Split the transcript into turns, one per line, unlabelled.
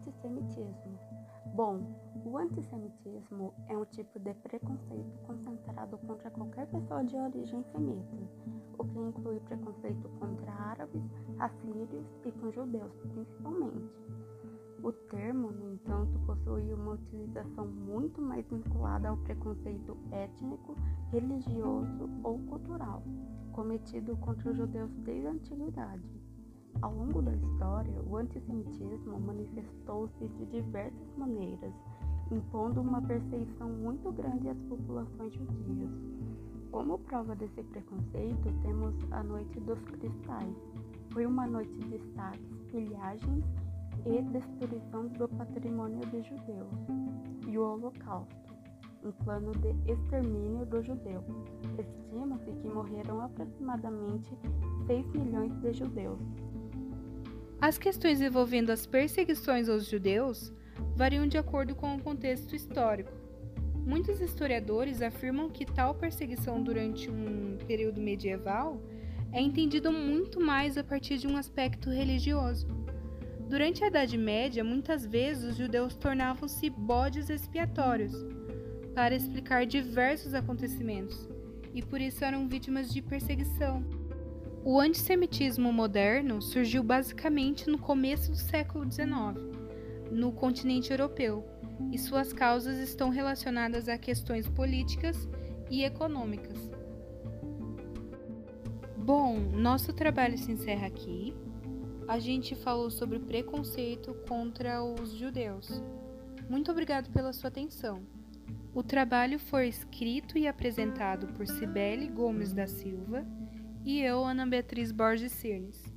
Antissemitismo. Bom, o antissemitismo é um tipo de preconceito concentrado contra qualquer pessoa de origem semita, o que inclui preconceito contra árabes, assírios e com judeus, principalmente. O termo, no entanto, possui uma utilização muito mais vinculada ao preconceito étnico, religioso ou cultural cometido contra os judeus desde a antiguidade. Ao longo da história, o antissemitismo manifestou-se de diversas maneiras, impondo uma perseguição muito grande às populações judias. Como prova desse preconceito, temos a Noite dos Cristais. Foi uma noite de saques, pilhagens e destruição do patrimônio dos judeus. E o Holocausto, um plano de extermínio dos judeus. Estima-se que morreram aproximadamente 6 milhões de judeus.
As questões envolvendo as perseguições aos judeus variam de acordo com o contexto histórico. Muitos historiadores afirmam que tal perseguição durante um período medieval é entendida muito mais a partir de um aspecto religioso. Durante a Idade Média, muitas vezes os judeus tornavam-se bodes expiatórios para explicar diversos acontecimentos e por isso eram vítimas de perseguição. O antissemitismo moderno surgiu basicamente no começo do século XIX, no continente europeu, e suas causas estão relacionadas a questões políticas e econômicas. Bom, nosso trabalho se encerra aqui. A gente falou sobre preconceito contra os judeus. Muito obrigado pela sua atenção. O trabalho foi escrito e apresentado por Cibele Gomes da Silva e eu, Ana Beatriz Borges Cirnes.